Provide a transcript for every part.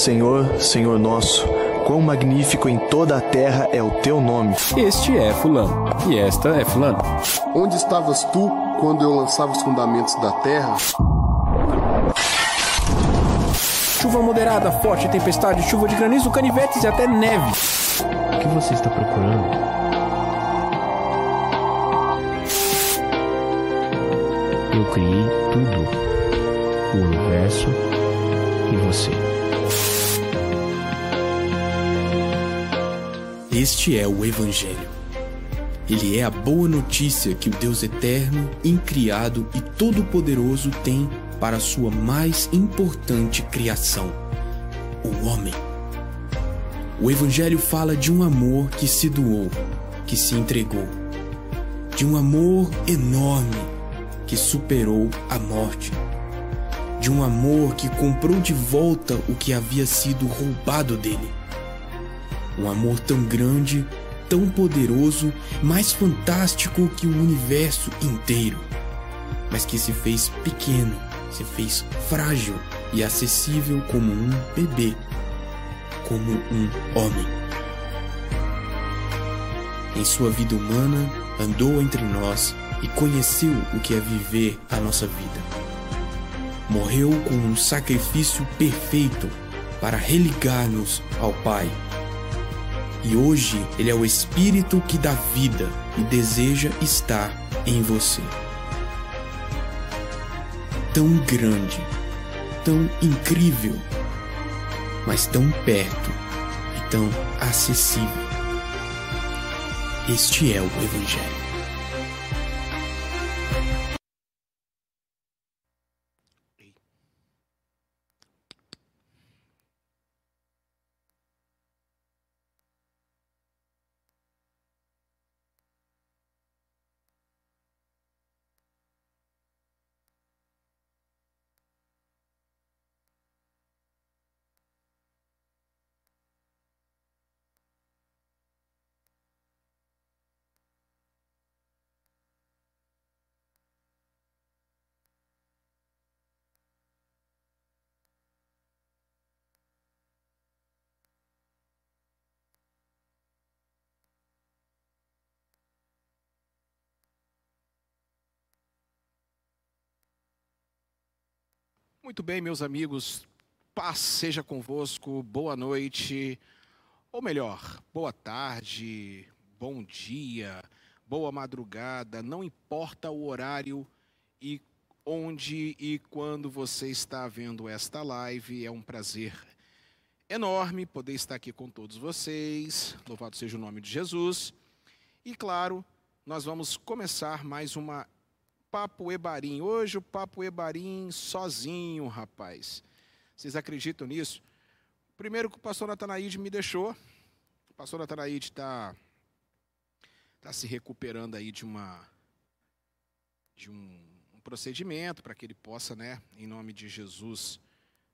Senhor, Senhor nosso, quão magnífico em toda a terra é o teu nome. Este é Fulano, e esta é Fulano. Onde estavas tu quando eu lançava os fundamentos da terra? Chuva moderada, forte tempestade, chuva de granizo, canivetes e até neve. O que você está procurando? Eu criei tudo: o universo e você. Este é o Evangelho. Ele é a boa notícia que o Deus eterno, incriado e todo-poderoso tem para a sua mais importante criação, o homem. O Evangelho fala de um amor que se doou, que se entregou, de um amor enorme que superou a morte, de um amor que comprou de volta o que havia sido roubado dele. Um amor tão grande, tão poderoso, mais fantástico que o universo inteiro, mas que se fez pequeno, se fez frágil e acessível como um bebê, como um homem. Em sua vida humana, andou entre nós e conheceu o que é viver a nossa vida. Morreu com um sacrifício perfeito para religar-nos ao Pai. E hoje Ele é o Espírito que dá vida e deseja estar em você. Tão grande, tão incrível, mas tão perto e tão acessível. Este é o Evangelho. Muito bem, meus amigos, paz seja convosco, boa noite, ou melhor, boa tarde, bom dia, boa madrugada, não importa o horário e onde e quando você está vendo esta live, é um prazer enorme poder estar aqui com todos vocês, louvado seja o nome de Jesus, e claro, nós vamos começar mais uma Papo Ebarim. Hoje o Papo Ebarim sozinho, rapaz. Vocês acreditam nisso? Primeiro que o pastor Natanaide me deixou. O pastor Natanaide está tá se recuperando aí de uma de um, um procedimento para que ele possa, né, em nome de Jesus,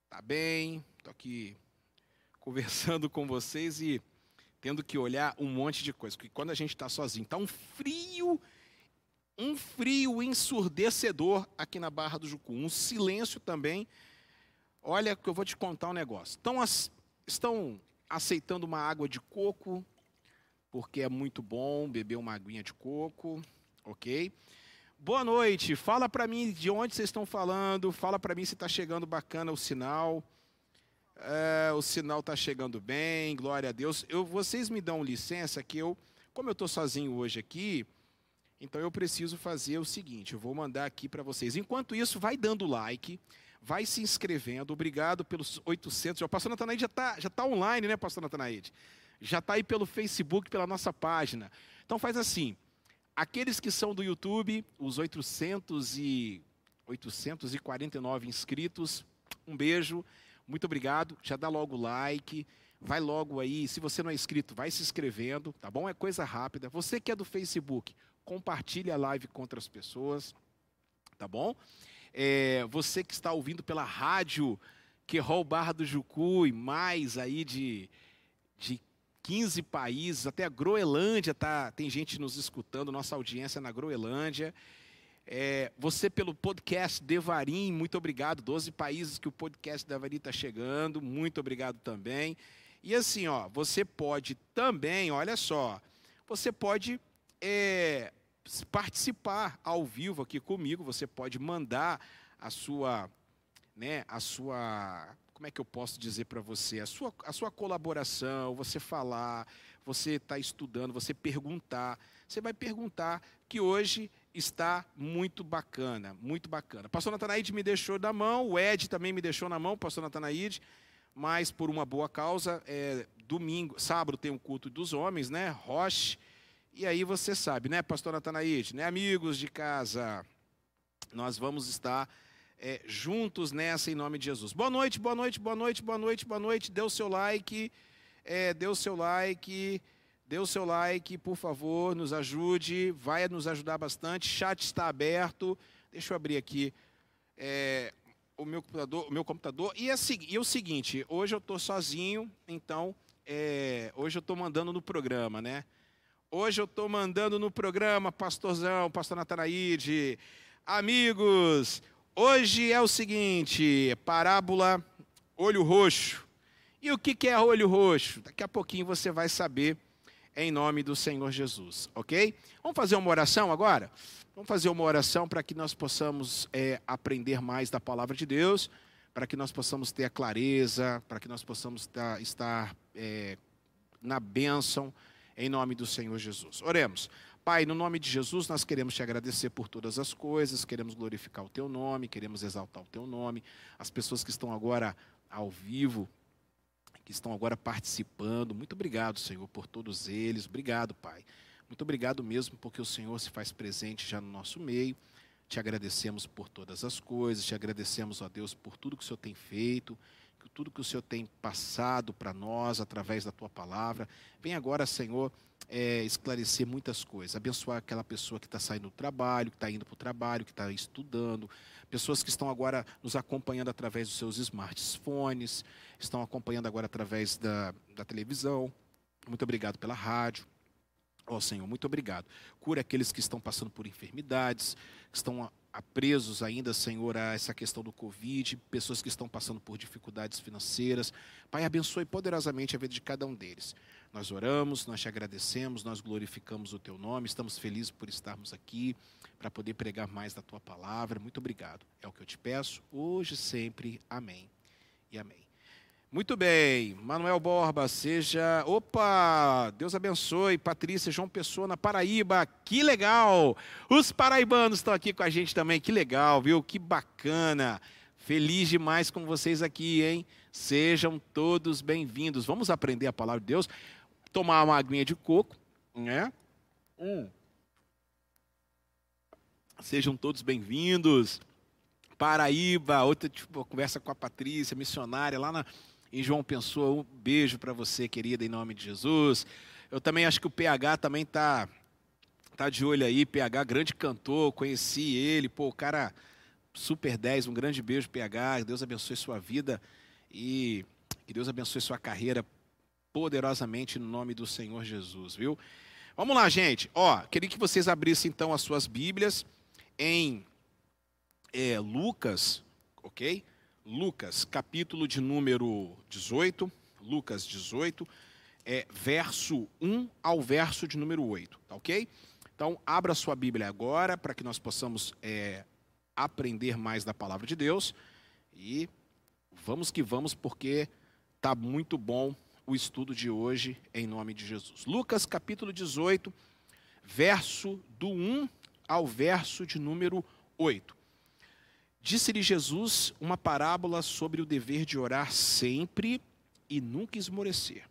tá bem. Tô aqui conversando com vocês e tendo que olhar um monte de coisa, porque quando a gente está sozinho, tá um frio um frio ensurdecedor aqui na Barra do Jucu, um silêncio também. Olha que eu vou te contar um negócio. Estão, estão aceitando uma água de coco, porque é muito bom beber uma aguinha de coco, ok? Boa noite, fala para mim de onde vocês estão falando, fala para mim se está chegando bacana o sinal. É, o sinal está chegando bem, glória a Deus. Eu, vocês me dão licença que eu, como eu estou sozinho hoje aqui, então eu preciso fazer o seguinte, eu vou mandar aqui para vocês. Enquanto isso, vai dando like, vai se inscrevendo. Obrigado pelos 800. O pastor Natanaide já está já tá online, né, pastor Natanaide? Já está aí pelo Facebook, pela nossa página. Então faz assim, aqueles que são do YouTube, os 800 e 849 inscritos, um beijo, muito obrigado. Já dá logo like, vai logo aí. Se você não é inscrito, vai se inscrevendo, tá bom? É coisa rápida. Você que é do Facebook, compartilhe a live com outras pessoas, tá bom? É, você que está ouvindo pela rádio Querol Barra do Jucu e mais aí de, de 15 países, até a Groenlândia tá, tem gente nos escutando, nossa audiência na Groenlândia. É, você pelo podcast Devarim, muito obrigado. 12 países que o podcast Devarim está chegando, muito obrigado também. E assim, ó, você pode também, olha só, você pode é, participar ao vivo aqui comigo, você pode mandar a sua, né, a sua, como é que eu posso dizer para você, a sua, a sua colaboração, você falar, você está estudando, você perguntar, você vai perguntar que hoje está muito bacana, muito bacana. Pastor Natanaide me deixou na mão, o Ed também me deixou na mão, pastor Natanaide, mas por uma boa causa, é, domingo, sábado tem o um culto dos homens, né? Roche. E aí você sabe, né, pastor Natanaide, né, amigos de casa, nós vamos estar é, juntos nessa em nome de Jesus. Boa noite, boa noite, boa noite, boa noite, boa noite. Dê o seu like, é, dê o seu like. Dê o seu like, por favor, nos ajude, vai nos ajudar bastante. Chat está aberto. Deixa eu abrir aqui é, o meu computador. O meu computador. E, é, e é o seguinte, hoje eu estou sozinho, então é, hoje eu estou mandando no programa, né? Hoje eu estou mandando no programa, pastorzão, pastor Natanaide. Amigos, hoje é o seguinte, parábola olho roxo. E o que é olho roxo? Daqui a pouquinho você vai saber em nome do Senhor Jesus, ok? Vamos fazer uma oração agora? Vamos fazer uma oração para que nós possamos é, aprender mais da palavra de Deus, para que nós possamos ter a clareza, para que nós possamos tá, estar é, na bênção, em nome do Senhor Jesus. Oremos. Pai, no nome de Jesus, nós queremos te agradecer por todas as coisas, queremos glorificar o teu nome, queremos exaltar o teu nome. As pessoas que estão agora ao vivo, que estão agora participando. Muito obrigado, Senhor, por todos eles. Obrigado, Pai. Muito obrigado mesmo porque o Senhor se faz presente já no nosso meio. Te agradecemos por todas as coisas, te agradecemos, ó Deus, por tudo que o Senhor tem feito, tudo que o Senhor tem passado para nós através da tua palavra. Vem agora, Senhor, é, esclarecer muitas coisas, abençoar aquela pessoa que está saindo do trabalho, que está indo para o trabalho, que está estudando, pessoas que estão agora nos acompanhando através dos seus smartphones, estão acompanhando agora através da, da televisão. Muito obrigado pela rádio. Ó oh, Senhor, muito obrigado. Cura aqueles que estão passando por enfermidades, que estão presos ainda, Senhor, a essa questão do Covid, pessoas que estão passando por dificuldades financeiras. Pai, abençoe poderosamente a vida de cada um deles. Nós oramos, nós te agradecemos, nós glorificamos o teu nome, estamos felizes por estarmos aqui para poder pregar mais da tua palavra. Muito obrigado. É o que eu te peço, hoje sempre. Amém e amém. Muito bem, Manuel Borba, seja. Opa! Deus abençoe. Patrícia João Pessoa na Paraíba, que legal! Os paraibanos estão aqui com a gente também, que legal, viu? Que bacana! Feliz demais com vocês aqui, hein? Sejam todos bem-vindos. Vamos aprender a palavra de Deus, tomar uma aguinha de coco, né? Hum. Sejam todos bem-vindos. Paraíba, outra tipo, conversa com a Patrícia, missionária lá na, em João Pessoa. Um beijo para você, querida, em nome de Jesus. Eu também acho que o PH também tá tá de olho aí, PH, grande cantor, conheci ele, pô, o cara super 10, um grande beijo, PH, Deus abençoe sua vida e que Deus abençoe sua carreira poderosamente no nome do Senhor Jesus, viu? Vamos lá, gente. Ó, queria que vocês abrissem então as suas Bíblias em é, Lucas, ok? Lucas, capítulo de número 18, Lucas 18, é, verso 1 ao verso de número 8, tá ok? Então, abra sua Bíblia agora para que nós possamos é, aprender mais da palavra de Deus e vamos que vamos, porque tá muito bom o estudo de hoje, em nome de Jesus. Lucas, capítulo 18, verso do 1 ao verso de número 8. Disse-lhe Jesus uma parábola sobre o dever de orar sempre e nunca esmorecer.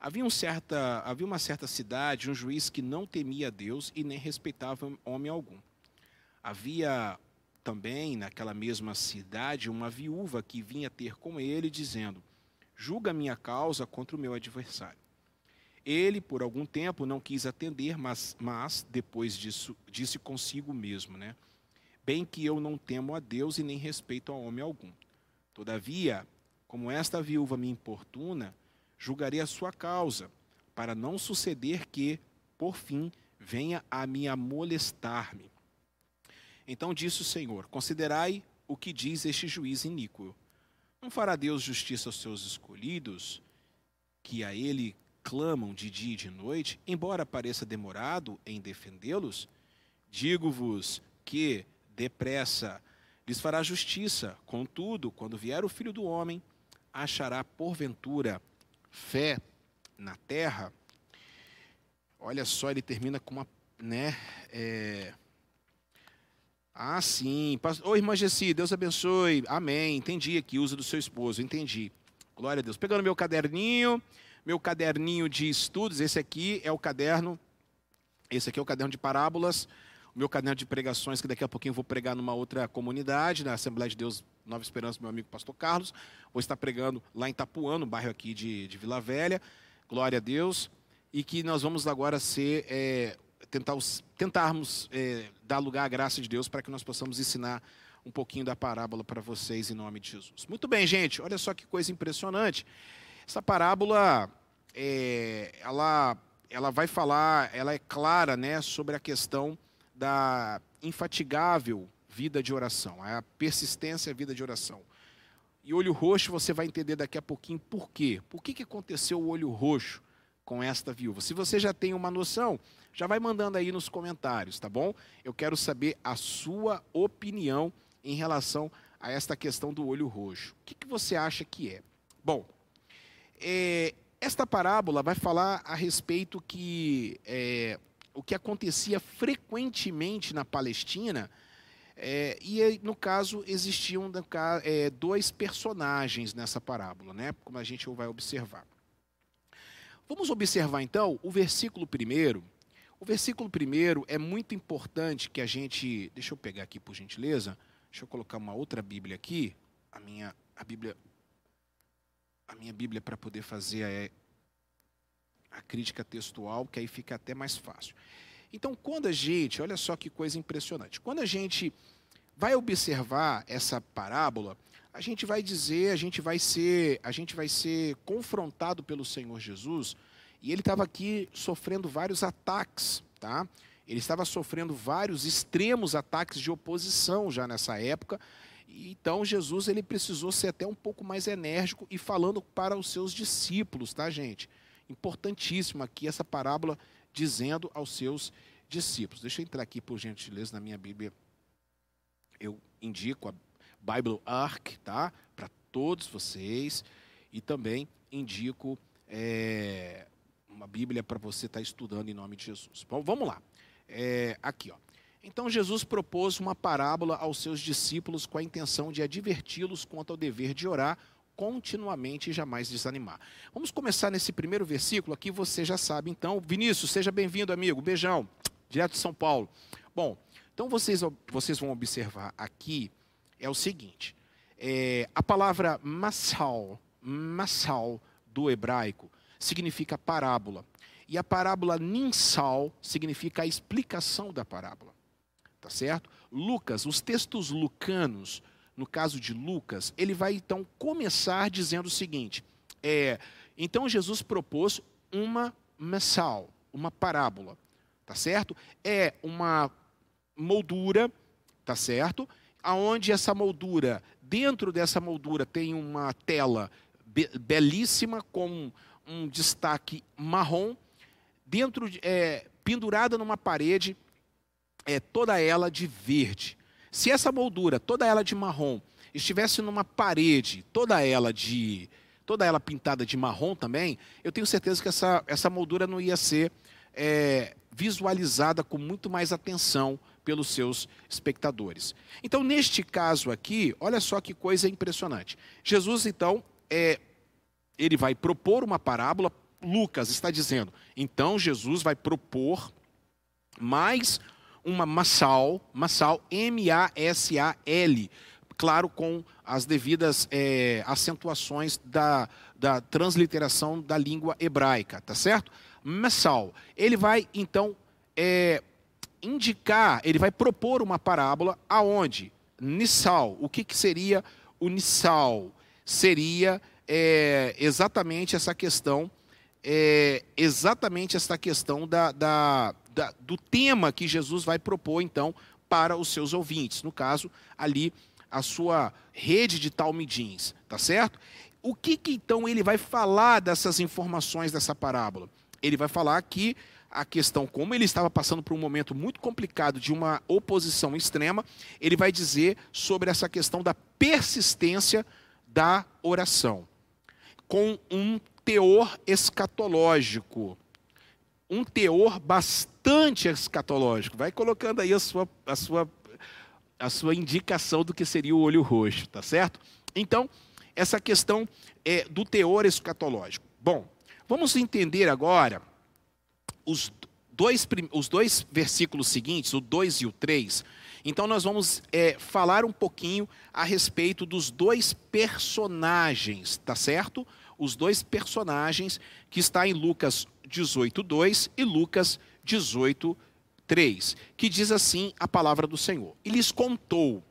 Havia, um certa, havia uma certa cidade, um juiz que não temia Deus e nem respeitava homem algum. Havia também naquela mesma cidade uma viúva que vinha ter com ele, dizendo: Julga minha causa contra o meu adversário. Ele, por algum tempo, não quis atender, mas, mas depois disso, disse consigo mesmo, né? Bem que eu não temo a Deus e nem respeito a homem algum. Todavia, como esta viúva me importuna, julgarei a sua causa, para não suceder que, por fim, venha a me amolestar-me. Então disse o Senhor: Considerai o que diz este juiz iníquo. Não fará Deus justiça aos seus escolhidos, que a ele clamam de dia e de noite, embora pareça demorado em defendê-los? Digo-vos que, depressa, lhes fará justiça. Contudo, quando vier o filho do homem, achará porventura fé na terra? Olha só, ele termina com uma. Né, é... Ah, sim. Ô, irmã Gessi, Deus abençoe. Amém. Entendi aqui, uso do seu esposo. Entendi. Glória a Deus. Pegando meu caderninho, meu caderninho de estudos. Esse aqui é o caderno. Esse aqui é o caderno de parábolas meu caderno de pregações, que daqui a pouquinho eu vou pregar numa outra comunidade, na Assembleia de Deus Nova Esperança, meu amigo pastor Carlos. Vou estar pregando lá em Itapuã, no bairro aqui de, de Vila Velha. Glória a Deus. E que nós vamos agora ser, é, tentar, tentarmos é, dar lugar à graça de Deus para que nós possamos ensinar um pouquinho da parábola para vocês em nome de Jesus. Muito bem, gente, olha só que coisa impressionante. Essa parábola, é, ela, ela vai falar, ela é clara né, sobre a questão da infatigável vida de oração, a persistência vida de oração. E olho roxo você vai entender daqui a pouquinho por quê. Por que, que aconteceu o olho roxo com esta viúva? Se você já tem uma noção, já vai mandando aí nos comentários, tá bom? Eu quero saber a sua opinião em relação a esta questão do olho roxo. O que, que você acha que é? Bom, é, esta parábola vai falar a respeito que é, o que acontecia frequentemente na Palestina. É, e no caso existiam é, dois personagens nessa parábola, né? Como a gente vai observar. Vamos observar então o versículo primeiro. O versículo primeiro é muito importante que a gente. Deixa eu pegar aqui por gentileza. Deixa eu colocar uma outra Bíblia aqui. A minha a Bíblia a minha Bíblia para poder fazer a, a crítica textual, que aí fica até mais fácil. Então, quando a gente, olha só que coisa impressionante, quando a gente vai observar essa parábola, a gente vai dizer, a gente vai ser, a gente vai ser confrontado pelo Senhor Jesus, e ele estava aqui sofrendo vários ataques, tá? Ele estava sofrendo vários extremos ataques de oposição já nessa época. Então Jesus ele precisou ser até um pouco mais enérgico e falando para os seus discípulos, tá, gente? Importantíssimo aqui essa parábola dizendo aos seus discípulos. Deixa eu entrar aqui, por gentileza, na minha Bíblia. Eu indico a Bible Arc, tá? Para todos vocês. E também indico é, uma Bíblia para você estar tá estudando em nome de Jesus. Bom, vamos lá. É, aqui, ó. Então Jesus propôs uma parábola aos seus discípulos com a intenção de adverti-los quanto ao dever de orar continuamente e jamais desanimar. Vamos começar nesse primeiro versículo aqui, você já sabe. Então, Vinícius, seja bem-vindo, amigo. Beijão, direto de São Paulo. Bom, então vocês, vocês vão observar aqui é o seguinte: é, a palavra massal, massal do hebraico significa parábola. E a parábola ninsal significa a explicação da parábola. Tá certo? Lucas, os textos lucanos no caso de Lucas, ele vai então começar dizendo o seguinte: é, então Jesus propôs uma mensal, uma parábola, tá certo? É uma moldura, tá certo? Aonde essa moldura, dentro dessa moldura tem uma tela be belíssima com um destaque marrom, dentro é, pendurada numa parede, é toda ela de verde. Se essa moldura, toda ela de marrom, estivesse numa parede, toda ela de toda ela pintada de marrom também, eu tenho certeza que essa, essa moldura não ia ser é, visualizada com muito mais atenção pelos seus espectadores. Então, neste caso aqui, olha só que coisa impressionante. Jesus, então, é, ele vai propor uma parábola. Lucas está dizendo, então Jesus vai propor mais uma massal, massal, M-A-S-A-L, claro, com as devidas é, acentuações da, da transliteração da língua hebraica, tá certo? Massal. Ele vai, então, é, indicar, ele vai propor uma parábola aonde? Nissal. O que, que seria o Nissal? Seria é, exatamente essa questão, é, exatamente essa questão da, da, da, do tema que Jesus vai propor, então, para os seus ouvintes. No caso, ali, a sua rede de talmidins, tá certo? O que, que então ele vai falar dessas informações dessa parábola? Ele vai falar que a questão, como ele estava passando por um momento muito complicado de uma oposição extrema, ele vai dizer sobre essa questão da persistência da oração, com um teor escatológico, um teor bastante escatológico. Vai colocando aí a sua, a sua, a sua indicação do que seria o olho roxo, tá certo? Então, essa questão é, do teor escatológico. Bom, vamos entender agora os dois, os dois versículos seguintes, o 2 e o 3. Então, nós vamos é, falar um pouquinho a respeito dos dois personagens, tá certo? Os dois personagens que está em Lucas 18, 2 e Lucas 18, 3, que diz assim a palavra do Senhor. E lhes contou: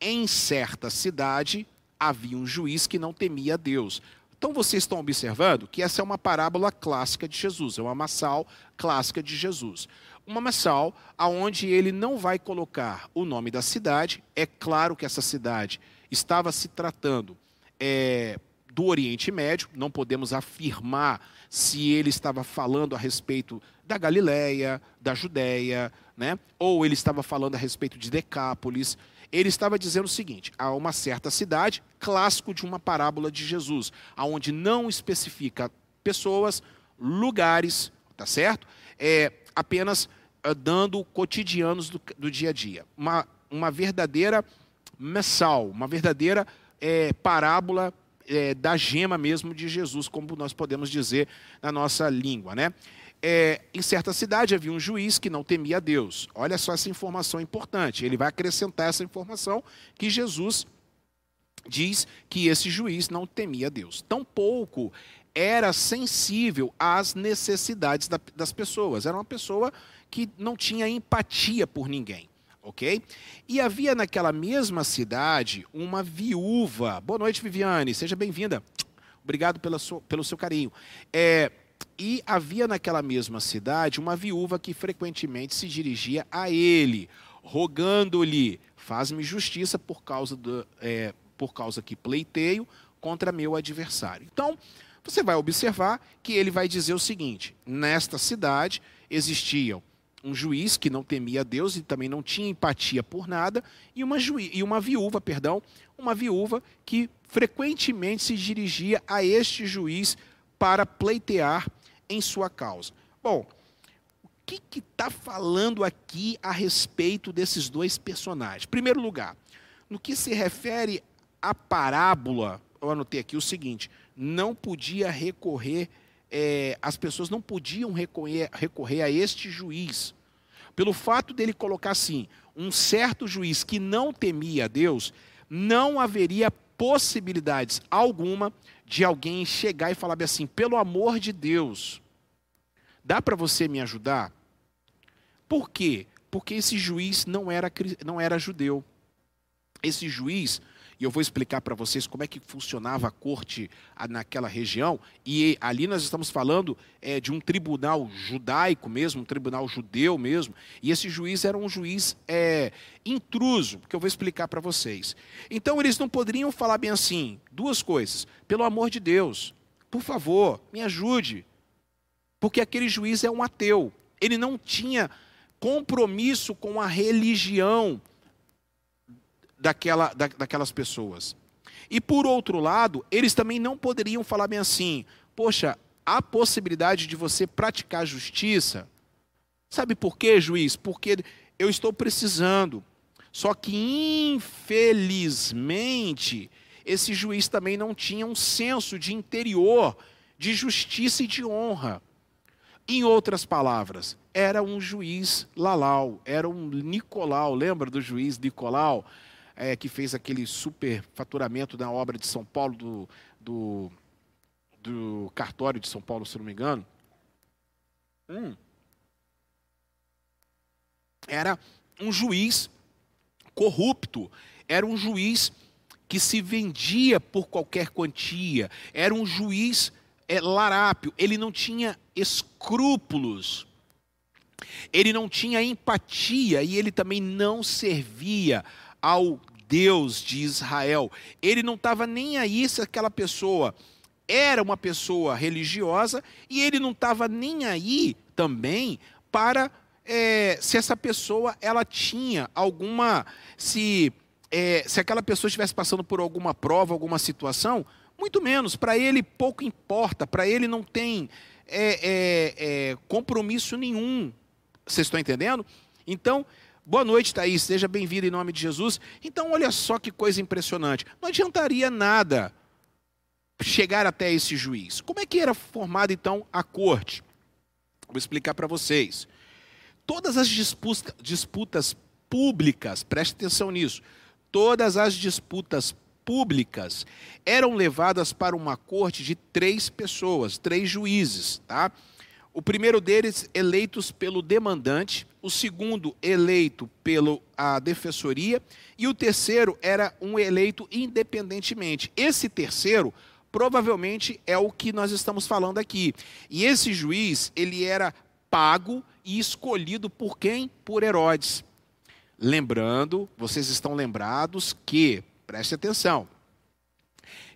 em certa cidade havia um juiz que não temia Deus. Então vocês estão observando que essa é uma parábola clássica de Jesus, é uma massal clássica de Jesus. Uma massal aonde ele não vai colocar o nome da cidade. É claro que essa cidade estava se tratando é, do Oriente Médio, não podemos afirmar se ele estava falando a respeito da Galileia, da Judéia, né? ou ele estava falando a respeito de Decápolis ele estava dizendo o seguinte: há uma certa cidade, clássico de uma parábola de Jesus, aonde não especifica pessoas, lugares, tá certo? É apenas uh, dando cotidianos do, do, dia a dia. Uma, uma verdadeira mensal, uma verdadeira é, parábola é, da gema mesmo de Jesus, como nós podemos dizer na nossa língua, né? é, em certa cidade havia um juiz que não temia Deus. Olha só essa informação importante. Ele vai acrescentar essa informação que Jesus diz que esse juiz não temia Deus. Tampouco era sensível às necessidades da, das pessoas. Era uma pessoa que não tinha empatia por ninguém. Ok? E havia naquela mesma cidade uma viúva. Boa noite, Viviane. Seja bem-vinda. Obrigado pela sua, pelo seu carinho. É, e havia naquela mesma cidade uma viúva que frequentemente se dirigia a ele, rogando-lhe: faz-me justiça por causa, do, é, por causa que pleiteio contra meu adversário. Então, você vai observar que ele vai dizer o seguinte: nesta cidade existiam um juiz que não temia Deus e também não tinha empatia por nada, e uma, juí e uma viúva, perdão, uma viúva que frequentemente se dirigia a este juiz para pleitear em sua causa. Bom, o que está falando aqui a respeito desses dois personagens? Em primeiro lugar, no que se refere à parábola, eu anotei aqui o seguinte: não podia recorrer, é, as pessoas não podiam recorrer, a este juiz. Pelo fato dele colocar assim, um certo juiz que não temia a Deus, não haveria possibilidades alguma de alguém chegar e falar assim: pelo amor de Deus, dá para você me ajudar? Por quê? Porque esse juiz não era, não era judeu. Esse juiz e eu vou explicar para vocês como é que funcionava a corte naquela região. E ali nós estamos falando é, de um tribunal judaico mesmo, um tribunal judeu mesmo. E esse juiz era um juiz é, intruso, que eu vou explicar para vocês. Então eles não poderiam falar bem assim, duas coisas. Pelo amor de Deus, por favor, me ajude. Porque aquele juiz é um ateu. Ele não tinha compromisso com a religião daquela, da, daquelas pessoas. E por outro lado, eles também não poderiam falar bem assim: poxa, há possibilidade de você praticar justiça. Sabe por quê, juiz? Porque eu estou precisando. Só que, infelizmente, esse juiz também não tinha um senso de interior, de justiça e de honra. Em outras palavras, era um juiz Lalau, era um Nicolau, lembra do juiz Nicolau? É, que fez aquele super faturamento na obra de São Paulo, do, do, do cartório de São Paulo, se não me engano. Hum. Era um juiz corrupto, era um juiz que se vendia por qualquer quantia, era um juiz é, larápio, ele não tinha escrúpulos Ele não tinha empatia e ele também não servia ao Deus de Israel. Ele não estava nem aí se aquela pessoa era uma pessoa religiosa e ele não estava nem aí também para é, se essa pessoa ela tinha alguma se é, se aquela pessoa estivesse passando por alguma prova, alguma situação, muito menos. Para ele pouco importa. Para ele não tem é, é, é, compromisso nenhum. Vocês estão entendendo? Então Boa noite, Thaís. Seja bem-vindo em nome de Jesus. Então, olha só que coisa impressionante. Não adiantaria nada chegar até esse juiz. Como é que era formada, então, a corte? Vou explicar para vocês. Todas as disputas, disputas públicas, preste atenção nisso, todas as disputas públicas eram levadas para uma corte de três pessoas, três juízes, tá? O primeiro deles eleitos pelo demandante, o segundo eleito pela defensoria e o terceiro era um eleito independentemente. Esse terceiro provavelmente é o que nós estamos falando aqui. E esse juiz, ele era pago e escolhido por quem? Por Herodes. Lembrando, vocês estão lembrados que, preste atenção,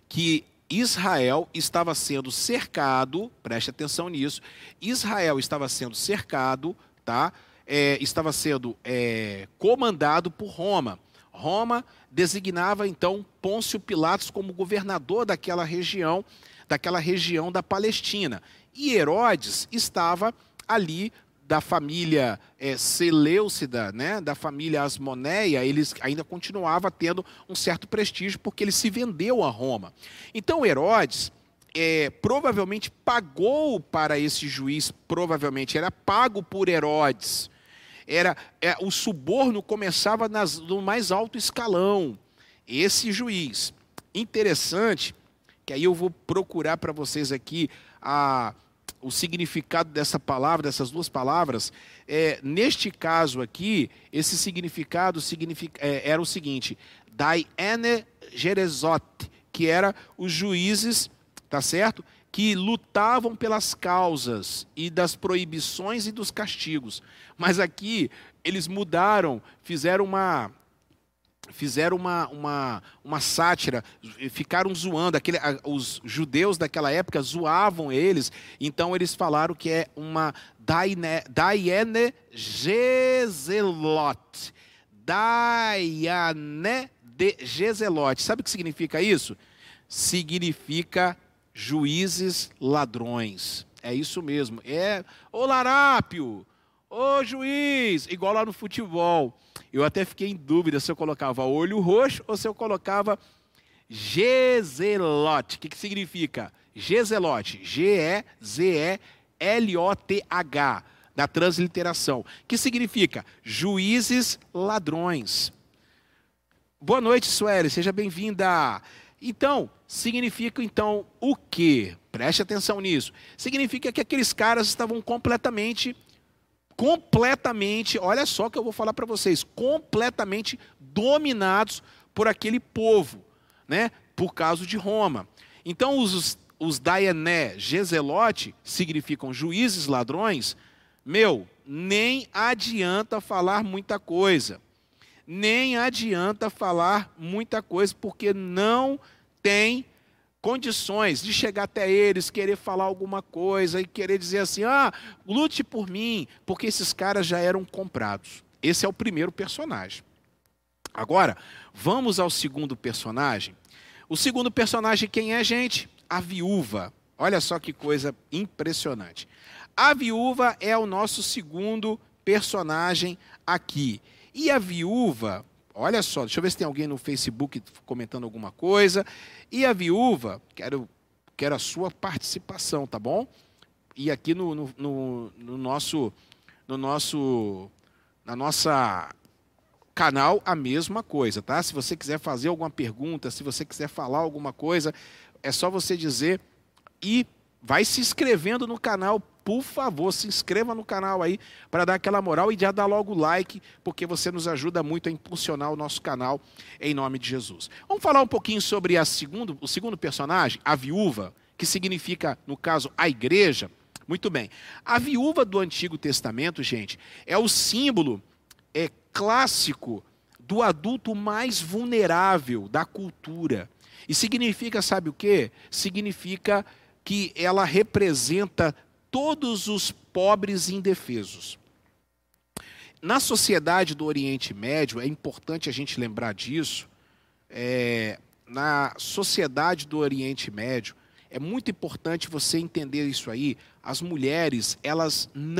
que Israel estava sendo cercado, preste atenção nisso, Israel estava sendo cercado, tá? É, estava sendo é, comandado por Roma. Roma designava então Pôncio Pilatos como governador daquela região, daquela região da Palestina. E Herodes estava ali da família é, Seleucida, né, da família Asmoneia, eles ainda continuava tendo um certo prestígio porque ele se vendeu a Roma. Então Herodes é, provavelmente pagou para esse juiz, provavelmente era pago por Herodes. Era é, o suborno começava nas, no mais alto escalão. Esse juiz, interessante, que aí eu vou procurar para vocês aqui a o significado dessa palavra, dessas duas palavras, é, neste caso aqui, esse significado significa, é, era o seguinte: Diane Jerezot, que era os juízes, tá certo? Que lutavam pelas causas e das proibições e dos castigos. Mas aqui eles mudaram, fizeram uma fizeram uma, uma, uma sátira, ficaram zoando, aquele, os judeus daquela época zoavam eles, então eles falaram que é uma Diane Gezelot. Diane de Gezelot. Sabe o que significa isso? Significa juízes ladrões. É isso mesmo. É, ô Larápio, ô juiz, igual lá no futebol. Eu até fiquei em dúvida se eu colocava olho roxo ou se eu colocava Gezelote. O que, que significa? Gezelote. G-E-Z-E-L-O-T-H. Na transliteração. Que significa juízes ladrões. Boa noite, Sueli. Seja bem-vinda. Então, significa então o quê? Preste atenção nisso. Significa que aqueles caras estavam completamente completamente, olha só que eu vou falar para vocês, completamente dominados por aquele povo, né? Por causa de Roma. Então os os Daené, Gezelote, significam juízes ladrões, meu, nem adianta falar muita coisa. Nem adianta falar muita coisa, porque não tem condições de chegar até eles, querer falar alguma coisa e querer dizer assim: ah, lute por mim, porque esses caras já eram comprados. Esse é o primeiro personagem. Agora, vamos ao segundo personagem. O segundo personagem, quem é, gente? A viúva. Olha só que coisa impressionante. A viúva é o nosso segundo personagem aqui. E a viúva, Olha só, deixa eu ver se tem alguém no Facebook comentando alguma coisa. E a viúva, quero, quero a sua participação, tá bom? E aqui no, no, no, no nosso, no nosso, na nossa canal a mesma coisa, tá? Se você quiser fazer alguma pergunta, se você quiser falar alguma coisa, é só você dizer e vai se inscrevendo no canal por favor, se inscreva no canal aí para dar aquela moral e já dá logo like, porque você nos ajuda muito a impulsionar o nosso canal em nome de Jesus. Vamos falar um pouquinho sobre a segundo, o segundo personagem, a viúva, que significa, no caso, a igreja. Muito bem. A viúva do Antigo Testamento, gente, é o símbolo é clássico do adulto mais vulnerável da cultura. E significa, sabe o quê? Significa que ela representa todos os pobres indefesos. Na sociedade do Oriente Médio, é importante a gente lembrar disso, é, na sociedade do Oriente Médio, é muito importante você entender isso aí. As mulheres, elas